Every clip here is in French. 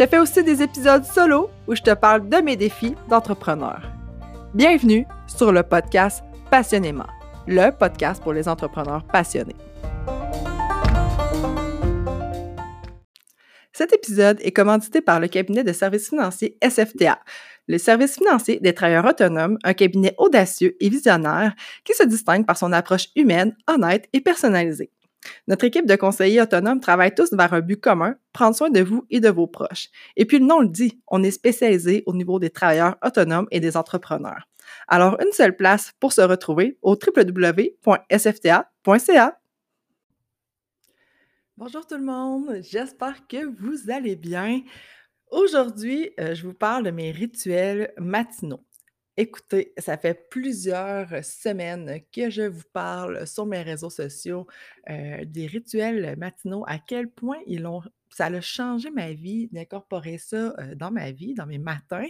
je fais aussi des épisodes solo où je te parle de mes défis d'entrepreneur. Bienvenue sur le podcast Passionnément, le podcast pour les entrepreneurs passionnés. Cet épisode est commandité par le cabinet de services financiers SFTA, le service financier des travailleurs autonomes, un cabinet audacieux et visionnaire qui se distingue par son approche humaine, honnête et personnalisée. Notre équipe de conseillers autonomes travaille tous vers un but commun, prendre soin de vous et de vos proches. Et puis le nom le dit, on est spécialisé au niveau des travailleurs autonomes et des entrepreneurs. Alors, une seule place pour se retrouver au www.sfta.ca. Bonjour tout le monde, j'espère que vous allez bien. Aujourd'hui, euh, je vous parle de mes rituels matinaux. Écoutez, ça fait plusieurs semaines que je vous parle sur mes réseaux sociaux euh, des rituels matinaux, à quel point ils ont, ça a changé ma vie d'incorporer ça euh, dans ma vie, dans mes matins,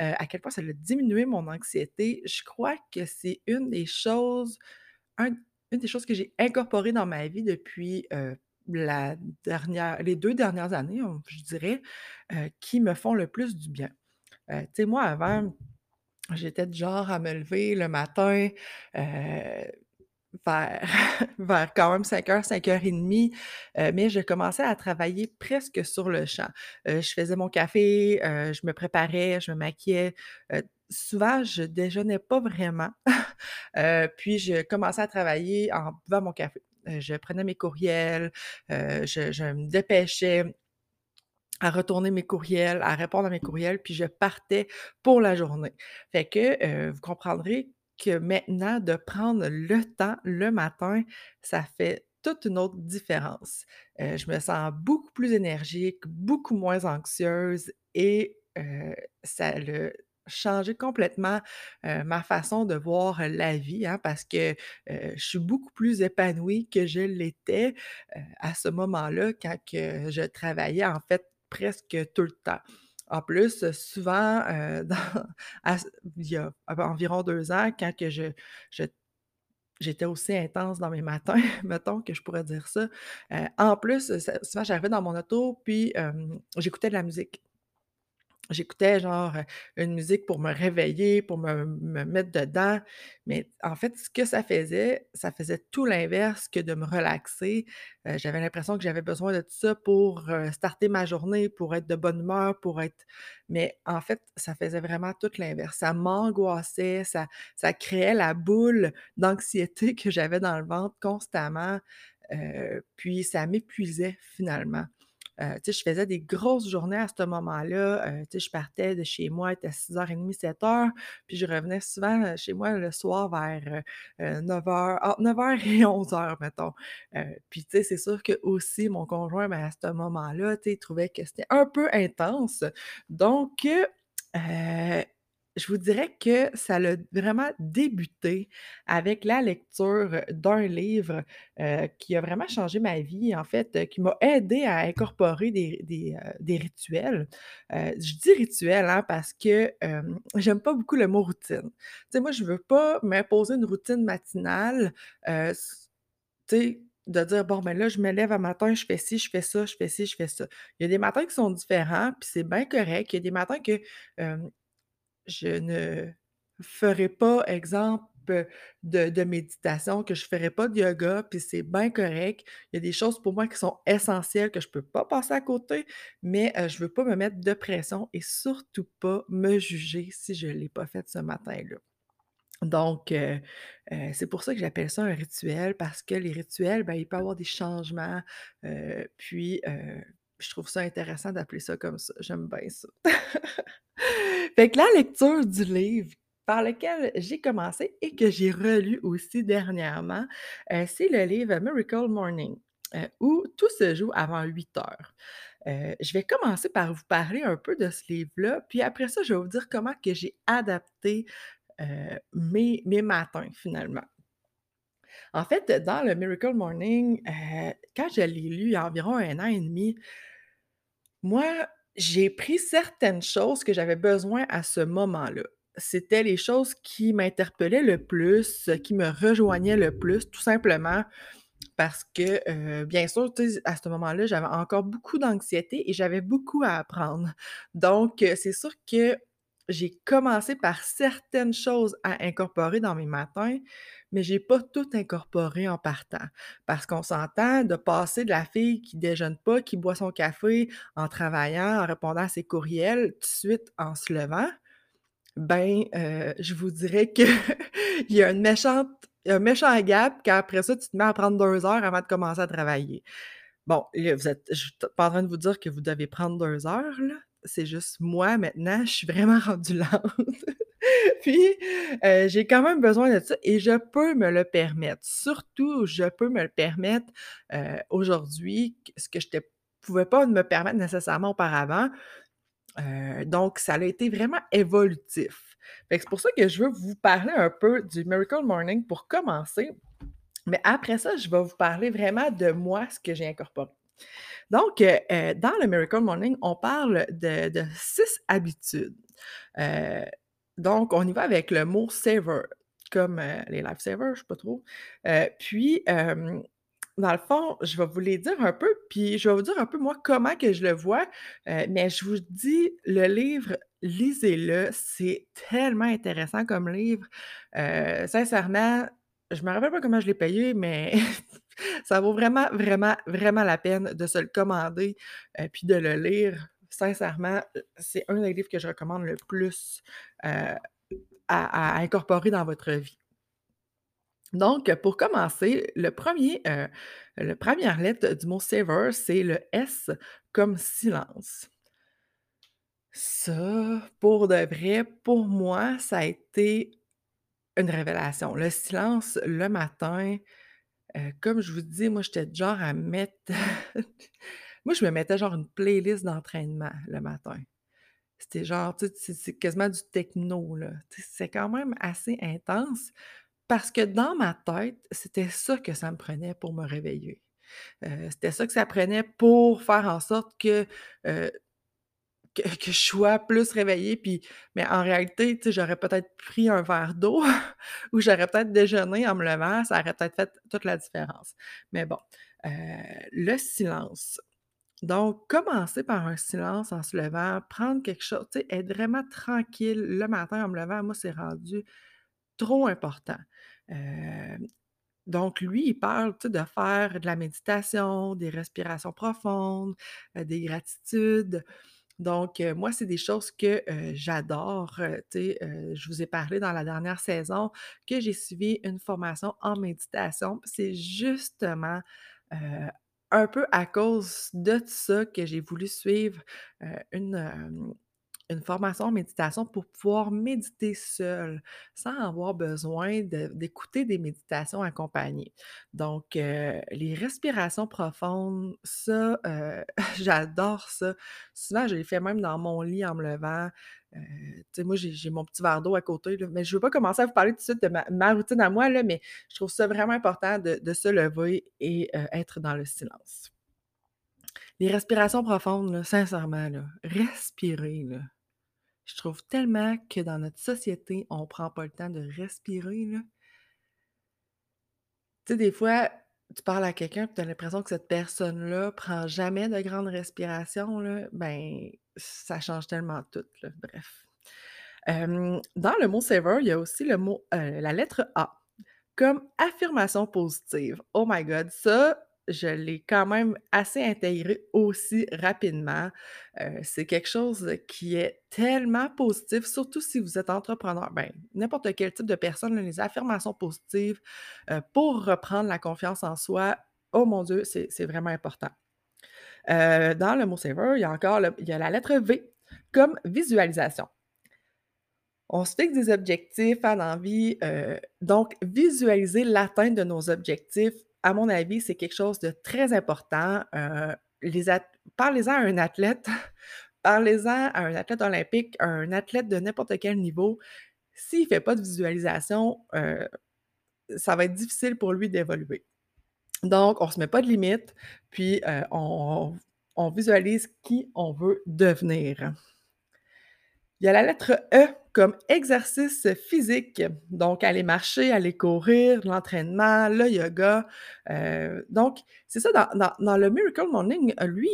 euh, à quel point ça a diminué mon anxiété. Je crois que c'est une des choses, une des choses que j'ai incorporées dans ma vie depuis la dernière, les deux dernières années, je dirais, qui me font le plus du bien. tu sais, moi, avant, J'étais du genre à me lever le matin, euh, vers vers quand même 5:00, 5:30, heu, mais je commençais à travailler presque sur le champ. Heu, je faisais mon café, heu, je me préparais, je me maquillais, souvent je déjeunais pas vraiment, puis je commençais à travailler en buvant mon café. Je prenais mes courriels, je me dépêchais à retourner mes courriels, à répondre à mes courriels, puis je partais pour la journée. Fait que, heu, vous comprendrez que maintenant, de prendre le temps le matin, ça fait toute une autre différence. Heu, je me sens beaucoup plus énergique, beaucoup moins anxieuse et heu, ça a changé complètement, ma façon de voir la vie, hein, parce que, je suis beaucoup plus épanouie que je l'étais, à ce moment-là quand je travaillais en fait presque tout le temps. En plus, souvent, euh, il y a environ deux ans, quand j'étais aussi intense dans mes matins, mettons que je pourrais dire ça. Euh, en plus, souvent, j'arrivais dans mon auto, puis j'écoutais de la musique. J'écoutais genre une musique pour me réveiller, pour me, mettre dedans. Mais en fait, ce que ça faisait, ça faisait tout l'inverse que de me relaxer. j'avais l'impression que j'avais besoin de tout ça pour starter ma journée, pour être de bonne humeur, pour être. Mais en fait, ça faisait vraiment tout l'inverse. Ça m'angoissait, ça, ça créait la boule d'anxiété que j'avais dans le ventre constamment. puis ça m'épuisait finalement. Euh, tu sais, je faisais des grosses journées à ce moment-là. Euh, tu sais, je partais de chez moi, était 6h30, 7h, puis je revenais souvent euh, chez moi le soir vers 9h, entre 9h et 11h, mettons. puis, tu sais, c'est sûr que aussi mon conjoint, ben, à ce moment-là, tu sais, il trouvait que c'était un peu intense. Donc, je vous dirais que ça a vraiment débuté avec la lecture d'un livre qui a vraiment changé ma vie, en fait, qui m'a aidé à incorporer des, des, rituels. je dis rituels hein, parce que j'aime pas beaucoup le mot routine. Tu sais, moi, je veux pas m'imposer une routine matinale. tu sais, de dire, bon, ben là, je me lève à matin, je fais ci, je fais ça, je fais ci, je fais ça. Il y a des matins qui sont différents, puis c'est bien correct. Il y a des matins que je ne ferai pas, exemple, de, méditation, que je ne ferai pas de yoga, puis c'est bien correct. Il y a des choses pour moi qui sont essentielles que je ne peux pas passer à côté, mais je ne veux pas me mettre de pression et surtout pas me juger si je ne l'ai pas fait ce matin-là. Donc, c'est pour ça que j'appelle ça un rituel, parce que les rituels, ben, il peut y avoir des changements, puis je trouve ça intéressant d'appeler ça comme ça. J'aime bien ça. fait que la lecture du livre par lequel j'ai commencé et que j'ai relu aussi dernièrement, euh, c'est le livre Miracle Morning. heu, où tout se joue avant 8:00. Heu, je vais commencer par vous parler un peu de ce livre-là, puis après ça, je vais vous dire comment que j'ai adapté, mes mes matins finalement. En fait, dans le Miracle Morning, quand je l'ai lu il y a environ 1 an et demi moi, j'ai pris certaines choses que j'avais besoin à ce moment-là. C'était les choses qui m'interpellaient le plus, qui me rejoignaient le plus, tout simplement parce que, heu, bien sûr, à ce moment-là, j'avais encore beaucoup d'anxiété et j'avais beaucoup à apprendre. Donc, heu, c'est sûr que j'ai commencé par certaines choses à incorporer dans mes matins, mais j'ai pas tout incorporé en partant. Parce qu'on s'entend, de passer de la fille qui déjeune pas, qui boit son café en travaillant, en répondant à ses courriels, tout de suite en se levant, ben, heu, je vous dirais qu'il y a un méchant gap qu'après ça, tu te mets à prendre 2 heures avant de commencer à travailler. Bon, là, vous êtes suis pas en train de vous dire que vous devez prendre 2 heures, là. C'est juste moi, maintenant, je suis vraiment rendue lente. Puis, heu, j'ai quand même besoin de ça et je peux me le permettre. Surtout, je peux me le permettre, heu, aujourd'hui, ce que j'étais pouvais pas me permettre nécessairement auparavant. Heu, donc ça l'a été vraiment évolutif. C'est pour ça que je veux vous parler un peu du Miracle Morning pour commencer, mais après ça, je vais vous parler vraiment de moi, ce que j'ai incorporé. Donc, heu heu, dans le Miracle Morning, on parle de 6 habitudes. Heu, donc on y va avec le mot «savor» comme, les life savers, je sais pas trop. Puis, dans le fond, je vais vous les dire un peu, puis je vais vous dire un peu moi comment que je le vois, mais je vous dis, le livre, lisez-le, c'est tellement intéressant comme livre. Sincèrement, je me rappelle pas comment je l'ai payé, mais ça vaut vraiment, vraiment, vraiment la peine de se le commander, heu, puis de le lire. Sincèrement, heu, c'est un des livres que je recommande le plus, heu, à incorporer dans votre vie. Donc, pour commencer, le 1er, heu, le 1re lettre du mot savor, c'est le S comme silence. Ça, pour de vrai, pour moi, ça a été une révélation. Le silence le matin, comme je vous dis, moi, j'étais genre à mettre moi, je me mettais genre une playlist d'entraînement le matin. C'était genre, tu sais, c'est quasiment du techno, là. C'est quand même assez intense parce que dans ma tête, c'était ça que ça me prenait pour me réveiller. C'était ça que ça prenait pour faire en sorte que, que je sois plus réveillée puis mais en réalité, j'aurais peut-être pris un verre d'eau ou j'aurais peut-être déjeuné en me levant, ça aurait peut-être fait toute la différence. Mais bon, heu, le silence. Donc, commencer par un silence en se levant, prendre quelque chose, tu sais, être vraiment tranquille le matin en me levant, moi, c'est rendu trop important. Hem, donc lui, il parle, de faire de la méditation, des respirations profondes, heu, des gratitudes. Donc, heu, moi, c'est des choses que, heu, j'adore, heu, je vous ai parlé dans la dernière saison que j'ai suivi une formation en méditation. C'est justement, un peu à cause de ça que j'ai voulu suivre, une, une formation en méditation pour pouvoir méditer seule, sans avoir besoin d'écouter des méditations accompagnées. Donc, heu, les respirations profondes, ça, heu, j'adore ça. Souvent, je les fais même dans mon lit en me levant. Heu, tu sais, moi, j'ai mon petit verre d'eau à côté, mais je veux pas commencer à vous parler tout de suite de ma routine à moi, là, mais je trouve ça vraiment important de se lever et être dans le silence. Les respirations profondes, sincèrement, respirer, là, je trouve tellement que dans notre société, on prend pas le temps de respirer. Tu sais, des fois, tu parles à quelqu'un, puis tu as l'impression que cette personne-là prend jamais de grandes respirations, là, ben, ça change tellement tout, bref. Dans le mot savor, il y a aussi le mot, heu, la lettre A, comme affirmation positive. Oh my god, ça, je l'ai quand même assez intégré aussi rapidement. Heu, c'est quelque chose qui est tellement positif, surtout si vous êtes entrepreneur, ben, n'importe quel type de personne, les affirmations positives, heu, pour reprendre la confiance en soi, oh mon Dieu, c'est vraiment important. Heu, dans le mot savor, il y a encore il y a la lettre V, comme visualisation. On se fixe des objectifs, hein, dans la vie, heu, donc visualiser l'atteinte de nos objectifs, à mon avis, c'est quelque chose de très important. At parlez-en à un athlète, parlez-en à un athlète olympique, un athlète de n'importe quel niveau. S'il fait pas de visualisation, heu, ça va être difficile pour lui d'évoluer. Donc, on se met pas de limite, puis, on on visualise qui on veut devenir. Il y a la lettre E comme exercice physique, donc aller marcher, aller courir, l'entraînement, le yoga. Heu, donc, c'est ça dans le Miracle Morning, lui,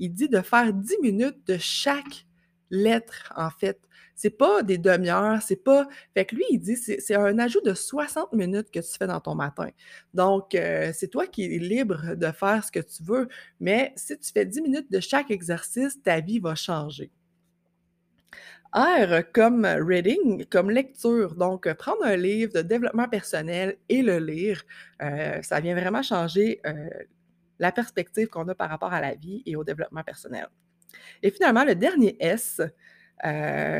il dit de faire 10 minutes de chaque lettre, en fait. C'est pas des demi-heures, c'est pas fait que lui, il dit c'est un ajout de 60 minutes que tu fais dans ton matin. Donc, heu, c'est toi qui es libre de faire ce que tu veux, mais si tu fais 10 minutes de chaque exercice, ta vie va changer. R comme reading, comme lecture, donc heu, prendre un livre de développement personnel et le lire, heu, ça vient vraiment changer, heu, la perspective qu'on a par rapport à la vie et au développement personnel. Et finalement, le dernier S,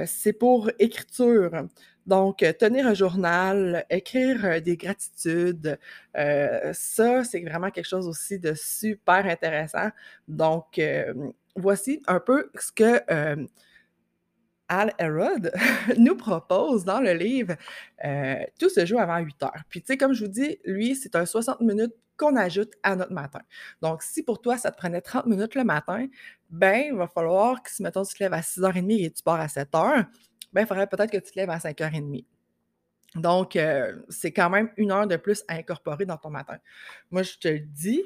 c'est pour écriture. Donc tenir un journal, écrire, des gratitudes, ça, c'est vraiment quelque chose aussi de super intéressant. Donc voici un peu ce que, Hal Elrod nous propose dans le livre, heu, tout se joue avant 8:00. Puis tu sais, comme je vous dis, lui, c'est un 60 minutes qu'on ajoute à notre matin. Donc si pour toi, ça te prenait 30 minutes le matin, ben, il va falloir que si mettons tu te lèves à 6:30 et tu pars à 7:00, ben, il faudrait peut-être que tu te lèves à 5:30. Donc heu, c'est quand même 1 heure de plus à incorporer dans ton matin. Moi, je te le dis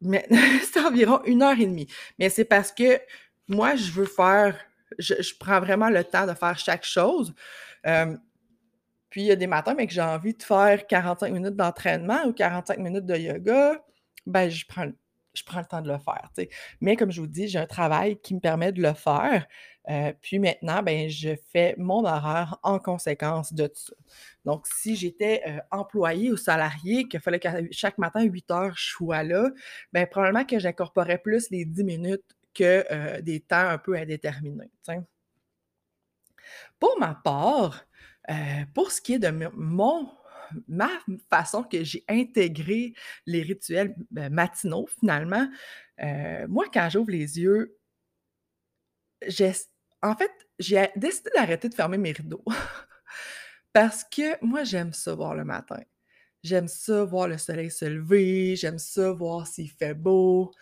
mais c'est environ 1 heure et demie. Mais c'est parce que moi, je veux faire je prends vraiment le temps de faire chaque chose. Hem, puis il y a des matins, mais que j'ai envie de faire 45 minutes d'entraînement ou 45 minutes de yoga, ben, je prends le je prends le temps de le faire. Mais comme je vous dis, j'ai un travail qui me permet de le faire, heu, puis maintenant, ben, je fais mon horaire en conséquence de ça. Donc si j'étais, heu, employée ou salariée, qu'il fallait qu'à chaque matin 8:00 je sois là, ben, probablement que j'incorporerais plus les 10 minutes que, heu, des temps un peu indéterminés. Pour ma part, heu, pour ce qui est de mon ma façon que j'ai intégré les rituels, ben, matinaux finalement, moi quand j'ouvre les yeux en fait, j'ai décidé d'arrêter de fermer mes rideaux parce que moi j'aime ça voir le matin. J'aime ça voir le soleil se lever, j'aime ça voir s'il fait beau,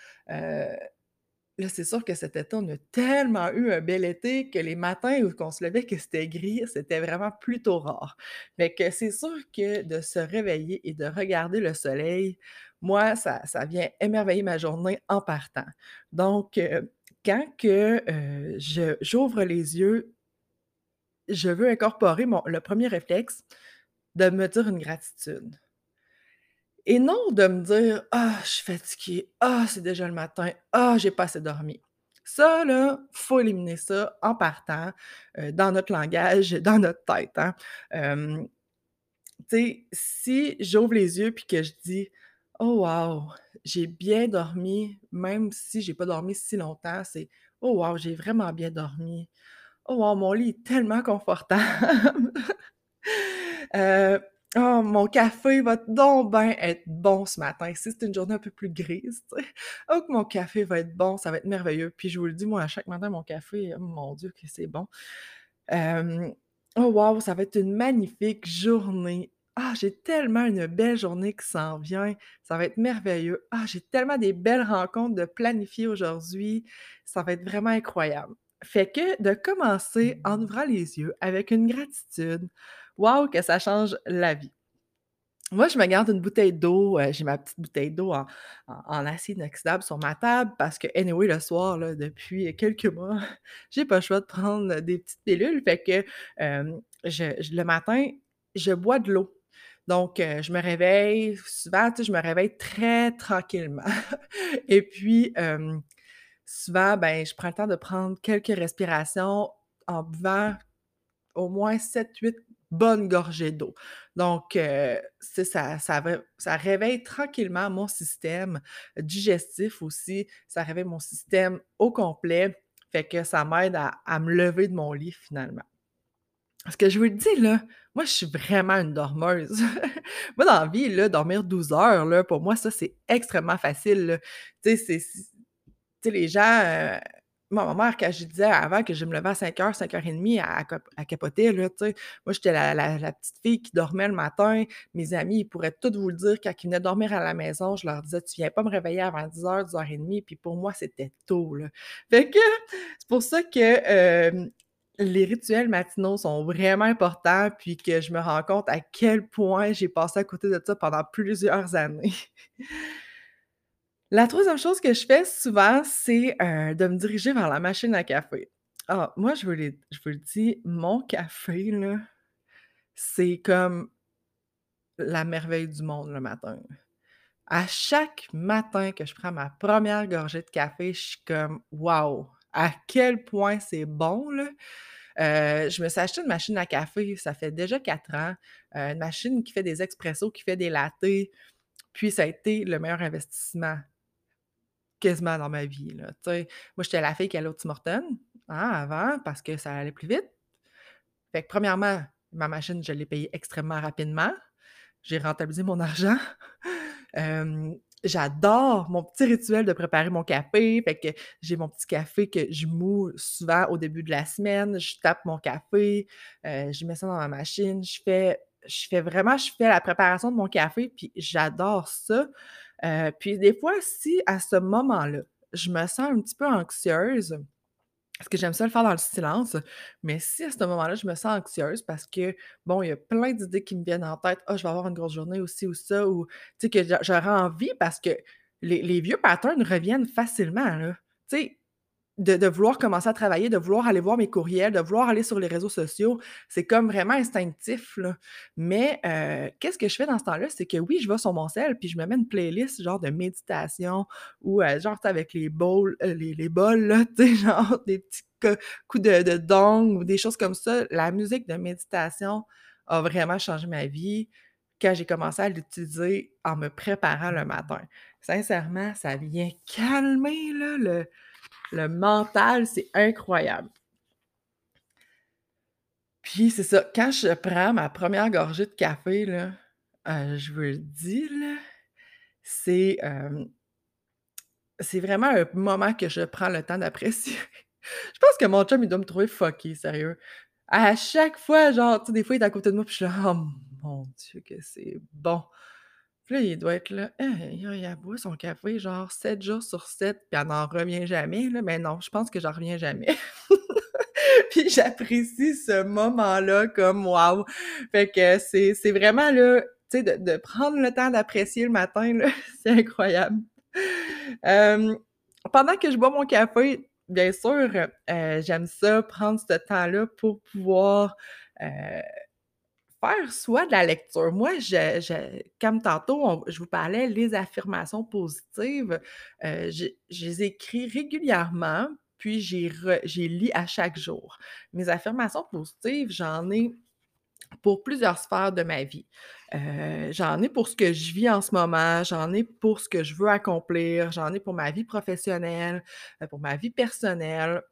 Là, c'est sûr que cet été, on a tellement eu un bel été que les matins où qu'on se levait que c'était gris, c'était vraiment plutôt rare. Fait que c'est sûr que de se réveiller et de regarder le soleil, moi, ça vient émerveiller ma journée en partant. Donc, heu, quand que, je j'ouvre les yeux, je veux incorporer le premier réflexe de me dire une gratitude. Et non de me dire: «Ah, je suis fatiguée. Ah, c'est déjà le matin. Ah, j'ai pas assez dormi». Ça là, faut éliminer ça en partant, heu, dans notre langage, dans notre tête, hein. Tu sais, si j'ouvre les yeux puis que je dis: «Oh wow, j'ai bien dormi», même si j'ai pas dormi si longtemps, c'est: «Oh wow, j'ai vraiment bien dormi. Oh wow, mon lit est tellement confortable». Heu, «Oh, mon café va donc ben être bon ce matin». Si c'est une journée un peu plus grise, tu «Oh, que mon café va être bon, ça va être merveilleux». Puis je vous le dis, moi, à chaque matin, mon café, oh mon Dieu que c'est bon. «Oh wow, ça va être une magnifique journée. Ah, j'ai tellement une belle journée qui s'en vient, ça va être merveilleux. Ah, j'ai tellement des belles rencontres de planifier aujourd'hui, ça va être vraiment incroyable». Fait que de commencer en ouvrant les yeux avec une gratitude, waouh, que ça change la vie. Moi, je me garde une bouteille d'eau. Euh, j'ai ma petite bouteille d'eau en, en, en, acier inoxydable sur ma table parce que, anyway, le soir, depuis quelques mois, j'ai pas le choix de prendre des petites pilules. Fait que euh, le matin, je bois de l'eau. Donc, euh, je me réveille souvent, tu sais, je me réveille très tranquillement. Et puis, souvent, ben, je prends le temps de prendre quelques respirations en buvant au moins 7-8 bonne gorgée d'eau. Donc, euh, ça, réveille tranquillement mon système digestif aussi. Ça réveille mon système au complet. Fait que ça m'aide à, me lever de mon lit finalement. Ce que je vous le dis, là, moi, je suis vraiment une dormeuse. moi, dans la vie, là, dormir 12 heures, pour moi, ça, c'est extrêmement facile. Tu sais, les gens... Euh, moi ma mère quand je disais avant que je me levais à 05:00-05:30, elle elle cap elle capotait là, tu sais. Moi j'étais la la petite fille qui dormait le matin. Mes amis, ils pourraient tous vous le dire quand ils venaient dormir à la maison, je leur disais: «Tu viens pas me réveiller avant 10:00-10:30», puis pour moi c'était tôt là. Fait que c'est pour ça que, les rituels matinaux sont vraiment importants, puis que je me rends compte à quel point j'ai passé à côté de ça pendant plusieurs années. La 3e chose que je fais souvent, c'est, heu, de me diriger vers la machine à café. Ah, moi je vous le dis, mon café là, c'est comme la merveille du monde le matin. À chaque matin que je prends ma 1re gorgée de café, je suis comme: «Waouh! À quel point c'est bon là!» Heu, je me suis acheté une machine à café, ça fait déjà 4 ans, heu, une machine qui fait des expressos, qui fait des lattés, puis ça a été le meilleur investissement quasiment dans ma vie là. Moi j'étais la fille qui allait au Tim hein, avant parce que ça allait plus vite. Fait que premièrement, ma machine, je l'ai payée extrêmement rapidement. J'ai rentabilisé mon argent. J'adore mon petit rituel de préparer mon café, fait que j'ai mon petit café que je moud souvent au début de la semaine. Je tape mon café, heu, je mets ça dans ma machine, je fais je fais vraiment je fais la préparation de mon café, puis j'adore ça. Heu, puis des fois, si à ce moment-là, je me sens un petit peu anxieuse, parce que j'aime ça le faire dans le silence, mais si à ce moment-là, je me sens anxieuse parce que, bon, il y a plein d'idées qui me viennent en tête: «Ah, je vais avoir une grosse journée ou ci ou ça» ou tu sais, que j'a j'aurais envie parce que les les vieux patterns reviennent facilement là. Tu sais, de vouloir commencer à travailler, de vouloir aller voir mes courriels, de vouloir aller sur les réseaux sociaux, c'est comme vraiment instinctif là. Mais heu, qu'est-ce que je fais dans ce temps-là? C'est que oui, je vais sur mon cell, puis je me mets une playlist genre de méditation ou heu, genre avec les bowls, heu, les bols là, genre des petits co coups de de dong ou des choses comme ça. La musique de méditation a vraiment changé ma vie quand j'ai commencé à l'utiliser en me préparant le matin. Sincèrement, ça vient calmer là le le mental, c'est incroyable. Puis c'est ça, quand je prends ma 1re gorgée de café là, heu, je vous le dis c'est, hem c'est vraiment un moment que je prends le temps d'apprécier. Je pense que mon chum, il doit me trouver fuckée, sérieux. À chaque fois, genre, tu sais, des fois, il est à côté de moi, puis je suis là: «Oh mon Dieu que c'est bon!» Il doit être là: «Hein, elle, elle boit son café genre 7 jours sur 7, puis elle n'en revient jamais là», mais non, je pense que j'en reviens jamais. Puis j'apprécie ce moment-là comme waouh! Fait que c'est vraiment là, tu sais, de de prendre le temps d'apprécier le matin c'est incroyable. Pendant que je bois mon café, bien sûr, heu, j'aime ça prendre ce temps-là pour pouvoir, heu, faire soit de la lecture. Moi, je comme tantôt je vous parlais les affirmations positives, heu, je les écris régulièrement, puis j'y lis à chaque jour. Mes affirmations positives, j'en ai pour plusieurs sphères de ma vie. Heu, j'en ai pour ce que je vis en ce moment, j'en ai pour ce que je veux accomplir, j'en ai pour ma vie professionnelle, heu, pour ma vie personnelle.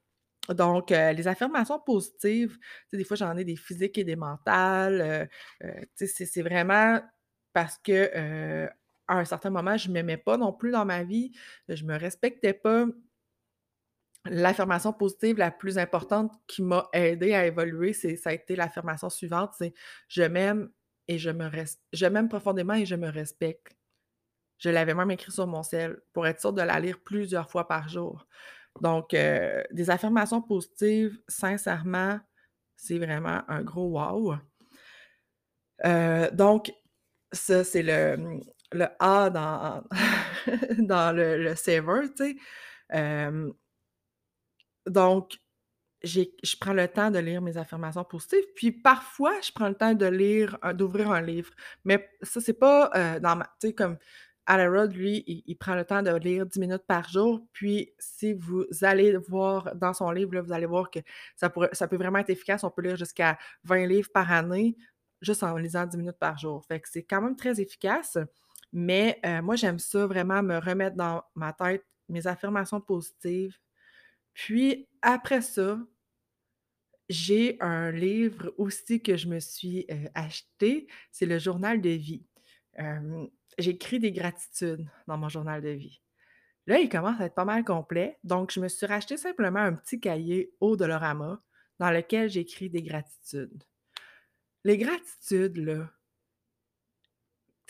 Donc heu, les affirmations positives, des fois, j'en ai des physiques et des mentales, tu sais, c'est vraiment parce que, à un certain moment, je m'aimais pas non plus dans ma vie, je me respectais pas. L'affirmation positive la plus importante qui m'a aidée à évoluer, ça a été l'affirmation suivante, c'est: «Je m'aime et je me res je m'aime profondément et je me respecte». Je l'avais même écrit sur mon cell pour être sûre de la lire plusieurs fois par jour. Donc heu, des affirmations positives, sincèrement, c'est vraiment un gros wow! Heu, donc ça, c'est le, le A dans le le tu sais. Hem donc je prends le temps de lire mes affirmations positives, puis parfois, je prends le temps de lire d'ouvrir un livre. Mais ça, c'est pas, dans ma comme Alan lui, il prend le temps de lire 10 minutes par jour, puis si vous allez voir dans son livre, vous allez voir que ça pourrait ça peut vraiment être efficace. On peut lire jusqu'à 20 livres par année, juste en lisant 10 minutes par jour. Fait que c'est quand même très efficace, mais heu, moi, j'aime ça vraiment me remettre dans ma tête mes affirmations positives. Puis après ça j'ai un livre aussi que je me suis, heu, acheté, c'est le journal de vie. Hem, j'écris des gratitudes dans mon journal de vie. Là, il commence à être pas mal complet, donc je me suis racheté simplement un petit cahier au Dollarama dans lequel j'écris des gratitudes. Les gratitudes, là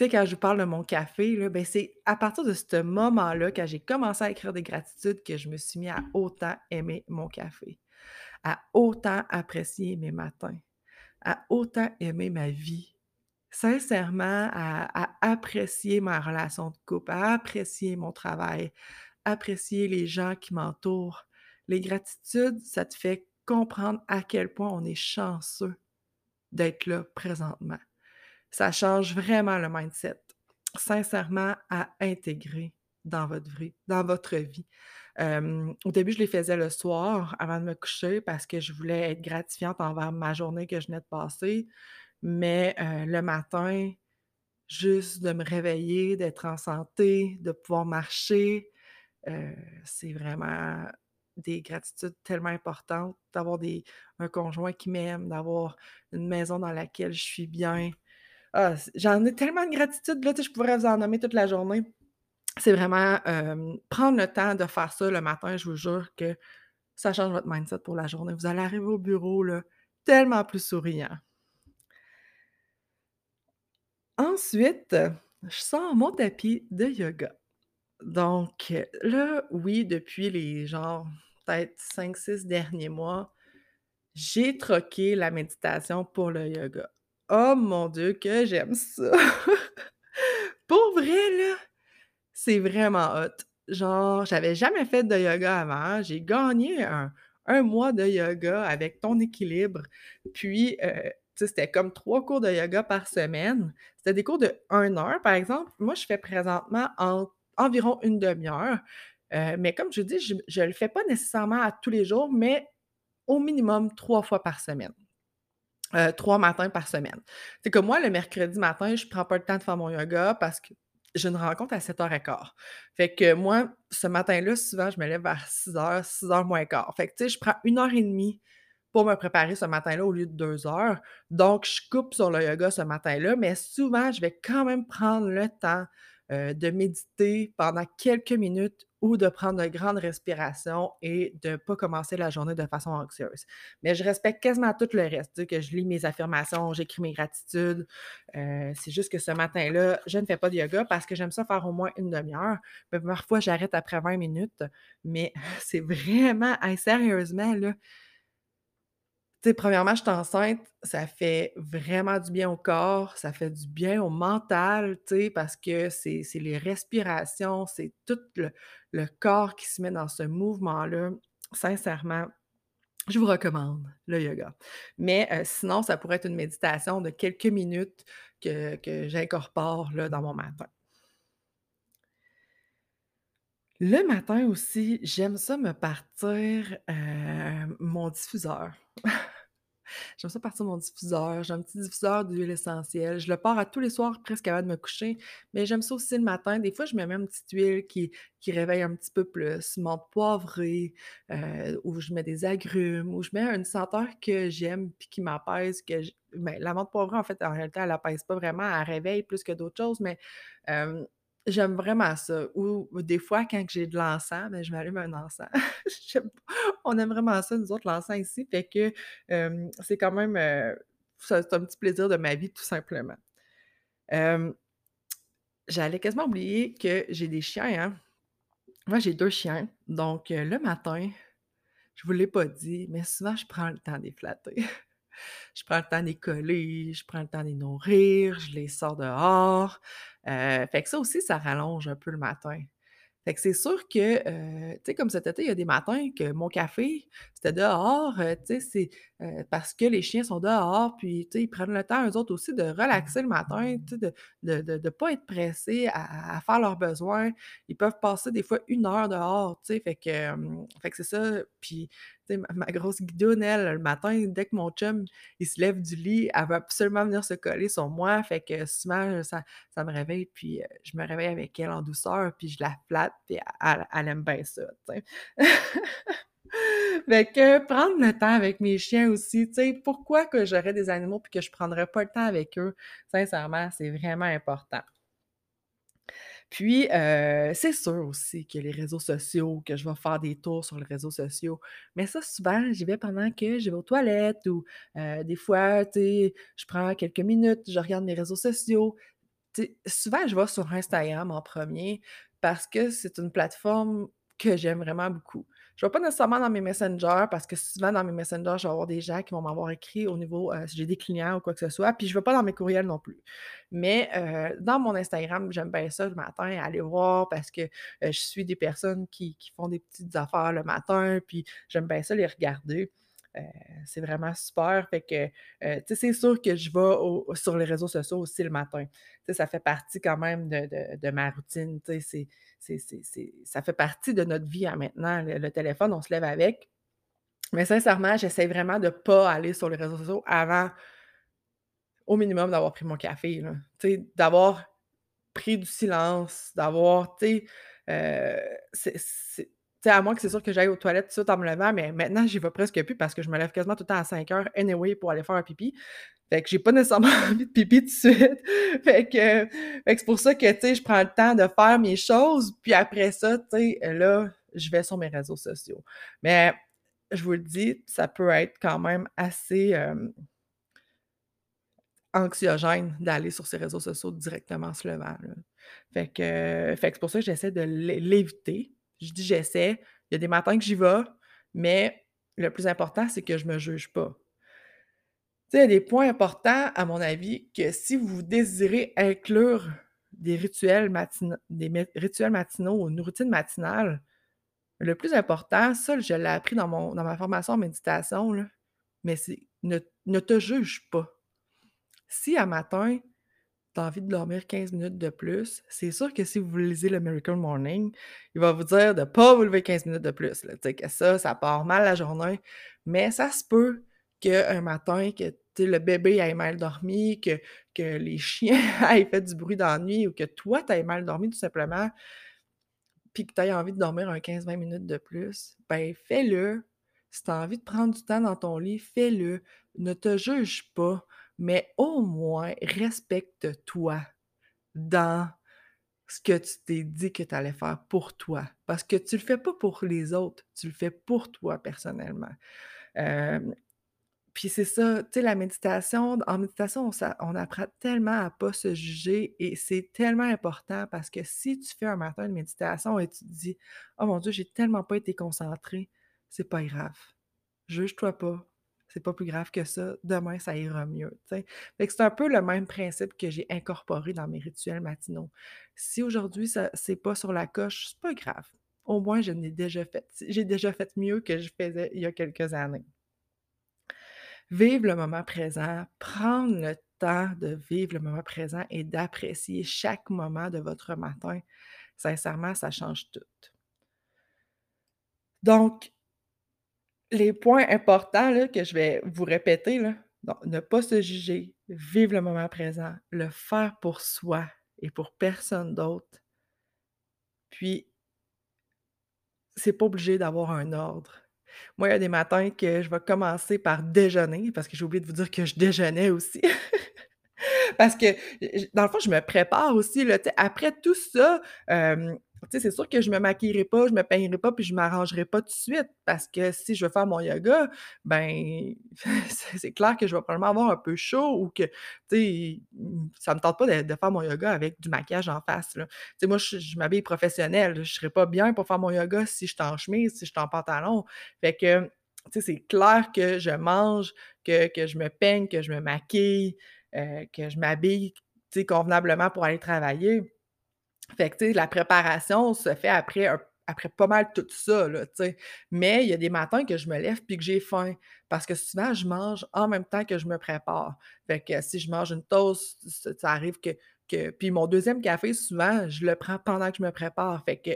tu sais, quand je vous parle de mon café, là, ben, c'est à partir de ce moment-là, quand j'ai commencé à écrire des gratitudes, que je me suis mis à autant aimer mon café, à autant apprécier mes matins, à autant aimer ma vie. Sincèrement, à apprécier ma relation de couple, à apprécier mon travail, apprécier les gens qui m'entourent. Les gratitudes, ça te fait comprendre à quel point on est chanceux d'être là présentement. Ça change vraiment le mindset, sincèrement à intégrer dans votre vie au début, je les faisais le soir avant de me coucher parce que je voulais être gratifiante envers ma journée que je venais de passer, mais heu, le matin, juste de me réveiller, d'être en santé, de pouvoir marcher, heu, c'est vraiment des gratitudes tellement importantes, d'avoir un conjoint qui m'aime, d'avoir une maison dans laquelle je suis bien. Ah, j'en ai tellement de gratitude, là, je pourrais vous en nommer toute la journée. C'est vraiment, hem, prendre le temps de faire ça le matin, je vous jure que ça change votre mindset pour la journée. Vous allez arriver au bureau, là, tellement plus souriant. Ensuite, je sors mon tapis de yoga. Donc, là, oui, depuis les genre peut-être cinq six derniers mois, j'ai troqué la méditation pour le yoga. Oh mon Dieu, que j'aime ça! Pour vrai, là, c'est vraiment hot. Genre, j'avais jamais fait de yoga avant. J'ai gagné un mois de yoga avec Ton Équilibre. Puis, sais, c'était comme 3 cours de yoga par semaine. C'était des cours de 1 heure, par exemple. Moi, je fais présentement en environ une demi heure. Heu, mais comme je dis, je je le fais pas nécessairement à tous les jours, mais au minimum 3 fois par semaine. Heu, 3 matins par semaine. C'est comme moi, le mercredi matin, je prends pas le temps de faire mon yoga parce que j'ai une rencontre à 07:15. Fait que moi, ce matin-là, souvent, je me lève vers 6:00, 6:00 moins quart. Fait que, tu sais, je prends 1 heure et demie pour me préparer ce matin-là au lieu de 2 heures. Donc je coupe sur le yoga ce matin-là, mais souvent, je vais quand même prendre le temps, heu, de méditer pendant quelques minutes ou de prendre de grandes respirations et de pas commencer la journée de façon anxieuse. Mais je respecte quasiment tout le reste, que je lis mes affirmations, j'écris mes gratitudes. Heu, c'est juste que ce matin-là, je ne fais pas de yoga parce que j'aime ça faire au moins une demi heure. Mais parfois, j'arrête après 20 minutes, mais c'est vraiment hey, sérieusement, là sais, premièrement, je suis enceinte, ça fait vraiment du bien au corps, ça fait du bien au mental, tu sais, parce que c'est les respirations, c'est tout le le corps qui se met dans ce mouvement-là. Sincèrement, je vous recommande le yoga. Mais heu, sinon, ça pourrait être une méditation de quelques minutes que que j'incorpore, dans mon matin. Le matin aussi, j'aime ça me partir, heu, mon diffuseur. J'aime ça partir mon diffuseur. J'ai un petit diffuseur d'huile essentielle. Je le pars à tous les soirs presque avant de me coucher, mais j'aime ça aussi le matin. Des fois, je me mets une petite huile qui qui réveille un petit peu plus, menthe poivrée, heu, ou je mets des agrumes, ou je mets une senteur que j'aime puis qui m'apaise, que j ben, la menthe poivrée, en fait, en réalité, elle apaise pas vraiment, elle réveille plus que d'autres choses, mais hem, j'aime vraiment ça. Ou des fois, quand j'ai de l'encens, ben, je m'allume un encens. On aime vraiment ça, nous autres, l'encens ici, fait que, c'est quand même, ça c'est un petit plaisir de ma vie, tout simplement. J'allais quasiment oublier que j'ai des chiens, hein. Moi, j'ai 2 chiens, donc heu, le matin, je vous l'ai pas dit, mais souvent, je prends le temps de flatter. Je prends le temps de coller, je prends le temps de les nourrir, je les sors dehors, heu, fait que ça aussi, ça rallonge un peu le matin. Fait que c'est sûr que, heu, tu sais, comme cet été, il y a des matins que mon café, c'était dehors, heu, tu sais, heu, parce que les chiens sont dehors, puis, ils prennent le temps eux autres aussi de relaxer le matin, de de de de pas être pressés à à faire leurs besoins. Ils peuvent passer des fois une heure dehors, fait que, fait que c'est ça. Puis, ma ma grosse guidoune, elle, le matin, dès que mon chum, il se lève du lit, elle veut absolument venir se coller sur moi, fait que souvent, ça ça me réveille, puis, heu, je me réveille avec elle en douceur, puis je la flatte, puis elle elle aime bien ça. Fait que prendre le temps avec mes chiens aussi, tu sais, pourquoi que j'aurais des animaux puis que je prendrais pas le temps avec eux? Sincèrement, c'est vraiment important. Puis, heu, c'est sûr aussi que les réseaux sociaux, que je vais faire des tours sur les réseaux sociaux, mais ça, souvent, j'y vais pendant que je vais aux toilettes ou, heu, des fois, tu sais, je prends quelques minutes, je regarde mes réseaux sociaux. Souvent, je vais sur Instagram en premier parce que c'est une plateforme que j'aime vraiment beaucoup. Je vais pas nécessairement dans mes messengers parce que souvent dans mes messengers, je vais avoir des gens qui vont m'avoir écrit au niveau, heu, si j'ai des clients ou quoi que ce soit, puis je vais pas dans mes courriels non plus. Mais, heu, dans mon Instagram, j'aime bien ça le matin, aller voir parce que, heu, je suis des personnes qui qui font des petites affaires le matin, puis j'aime bien ça les regarder. Heu, c'est vraiment super. Fait que, sais, c'est sûr que je vais sur les réseaux sociaux aussi le matin. Tu sais, ça fait partie quand même de de ma routine, c'est c'est c'est ça fait partie de notre vie maintenant. Le téléphone, on se lève avec. Mais sincèrement, j'essaie vraiment de pas aller sur les réseaux sociaux avant, au minimum, d'avoir pris mon café, là. D'avoir pris du silence, d'avoir, tu sais, tu sais, à moins que c'est sûr que j'aille aux toilettes tout de suite en me levant, mais maintenant, j'y vais presque plus parce que je me lève quasiment tout le temps à 5:00 anyway pour aller faire un pipi. Fait que j'ai pas nécessairement envie de pipi tout de suite. Fait que c'est pour ça que, tu sais, je prends le temps de faire mes choses, puis après ça, tu sais, là, je vais sur mes réseaux sociaux. Mais je vous le dis, ça peut être quand même assez, anxiogène d'aller sur ces réseaux sociaux directement en se levant, là. Fait que c'est pour ça que j'essaie de l'é l'éviter. Je dis: «J'essaie». Il y a des matins que j'y vais, mais le plus important, c'est que je me juge pas. Tu sais, il y a des points importants, à mon avis, que si vous désirez inclure des rituels des rituels matinaux ou une routine matinale, le plus important, ça, je l'ai appris dans mon dans ma formation en méditation, là, mais c'est ne ne te juge pas. Si à matin, envie de dormir 15 minutes de plus, c'est sûr que si vous lisez le Miracle Morning, il va vous dire de pas vous lever 15 minutes de plus, là, que ça, ça part mal la journée, mais ça se peut qu'un matin, que, le bébé ait mal dormi, que que les chiens aient fait du bruit dans la nuit ou que toi, tu mal dormi tout simplement, puis que tu aies envie de dormir un 15-20 minutes de plus, ben fais-le. Si tu as envie de prendre du temps dans ton lit, fais-le. Ne te juge pas, mais au moins respecte-toi dans ce que tu t'es dit que tu allais faire pour toi. Parce que tu le fais pas pour les autres, tu le fais pour toi personnellement. Puis c'est ça, tu sais, la méditation en méditation, on apprend tellement à pas se juger et c'est tellement important parce que si tu fais un matin de méditation et tu te dis: «Oh mon Dieu, j'ai tellement pas été concentré», c'est pas grave. Juge-toi pas, c'est pas plus grave que ça, demain ça ira mieux, c'est un peu le même principe que j'ai incorporé dans mes rituels matinaux. Si aujourd'hui ça c'est pas sur la coche, c'est pas grave. Au moins je l'ai déjà fait. J'ai déjà fait mieux que je faisais il y a quelques années. Vivre le moment présent, prendre le temps de vivre le moment présent et d'apprécier chaque moment de votre matin, sincèrement, ça change tout. Donc, les points importants que je vais vous répéter, donc ne pas se juger, vivre le moment présent, le faire pour soi et pour personne d'autre. Puis, c'est pas obligé d'avoir un ordre. Moi, il y a des matins que je vais commencer par déjeuner, parce que j'ai oublié de vous dire que je déjeunais aussi. Parce que, dans le fond, je me prépare aussi, là, après tout ça, sais, c'est sûr que je me maquillerai pas, je me peignerai pas, puis je m'arrangerai pas tout de suite parce que si je veux faire mon yoga, ben, c'est clair que je vais probablement avoir un peu chaud ou que, tu ça me tente pas de faire mon yoga avec du maquillage en face, moi, je m'habille professionnel, je serais pas bien pour faire mon yoga si je suis en chemise, si je suis en pantalon. Fait que, c'est clair que je mange, que que je me peigne, que je me maquille, heu, que je m'habille, convenablement pour aller travailler. Fait que, la préparation se fait après après pas mal tout ça, là. Mais il y a des matins que je me lève puis que j'ai faim parce que souvent je mange en même temps que je me prépare. Fait que si je mange une toast, ça arrive que que puis mon deuxième café, souvent, je le prends pendant que je me prépare. Fait que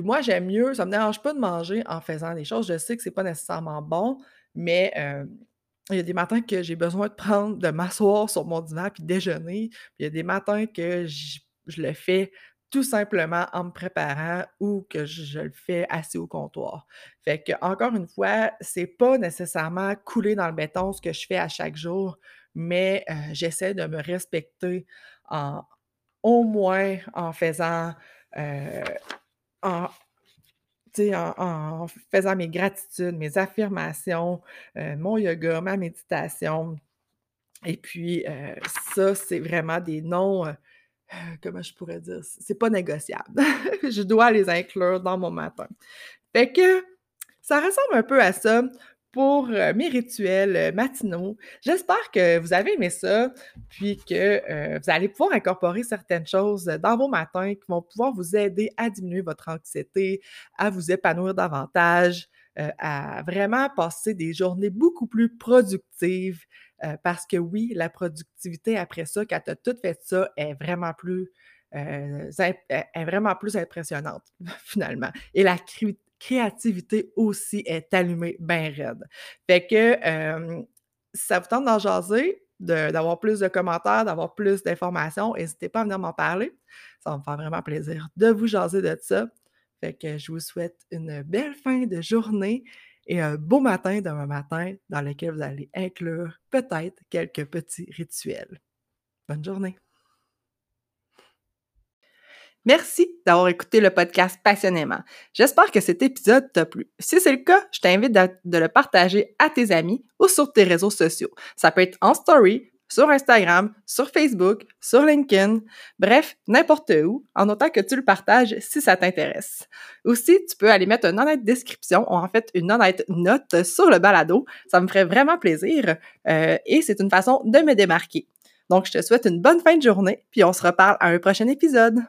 moi, j'aime mieux ça me dérange pas de manger en faisant des choses. Je sais que c'est pas nécessairement bon, mais il y a des matins que j'ai besoin de prendre de m'asseoir sur mon divan puis déjeuner. Puis il y a des matins que je le fais tout simplement en me préparant ou que je, le fais assis au comptoir. Fait que, encore une fois, c'est pas nécessairement couler dans le béton ce que je fais à chaque jour, mais euh, j'essaie de me respecter en, au moins en faisant, euh, en, faisant mes gratitudes, mes affirmations, euh, mon yoga, ma méditation. Et puis, ça, c'est vraiment des noms comment je pourrais dire? C'est pas négociable. je dois les inclure dans mon matin. Fait ça ressemble un peu à ça pour euh, mes rituels euh, matinaux. J'espère que vous avez aimé ça, puis que euh, vous allez pouvoir incorporer certaines choses dans vos matins qui vont pouvoir vous aider à diminuer votre anxiété, à vous épanouir davantage, à vraiment passer des journées beaucoup plus productives, euh, parce que oui, la productivité après ça, quand tu as tout fait ça, est vraiment plus, euh, est vraiment plus impressionnante, finalement. Et la créativité aussi est allumée bien raide. Fait que si ça vous tente d'en jaser, d'avoir plus de commentaires, d'avoir plus d'informations, n'hésitez pas à venir m'en parler. Ça va me faire vraiment plaisir de vous jaser de ça. Fait que je vous souhaite une belle fin de journée et un beau matin demain matin dans lequel vous allez inclure peut-être quelques petits rituels. Bonne journée. Merci d'avoir écouté le podcast passionnément. J'espère que cet épisode t'a plu. Si c'est le cas, je t'invite de le partager à tes amis ou sur tes réseaux sociaux. Ça peut être en story, sur Instagram, sur Facebook, sur LinkedIn, bref, n'importe où, en autant que tu le partages si ça t'intéresse. Aussi, tu peux aller mettre une honnête description ou en fait une honnête note sur le balado. Ça me ferait vraiment plaisir euh, et c'est une façon de me démarquer. Donc, je te souhaite une bonne fin de journée, puis on se reparle à un prochain épisode.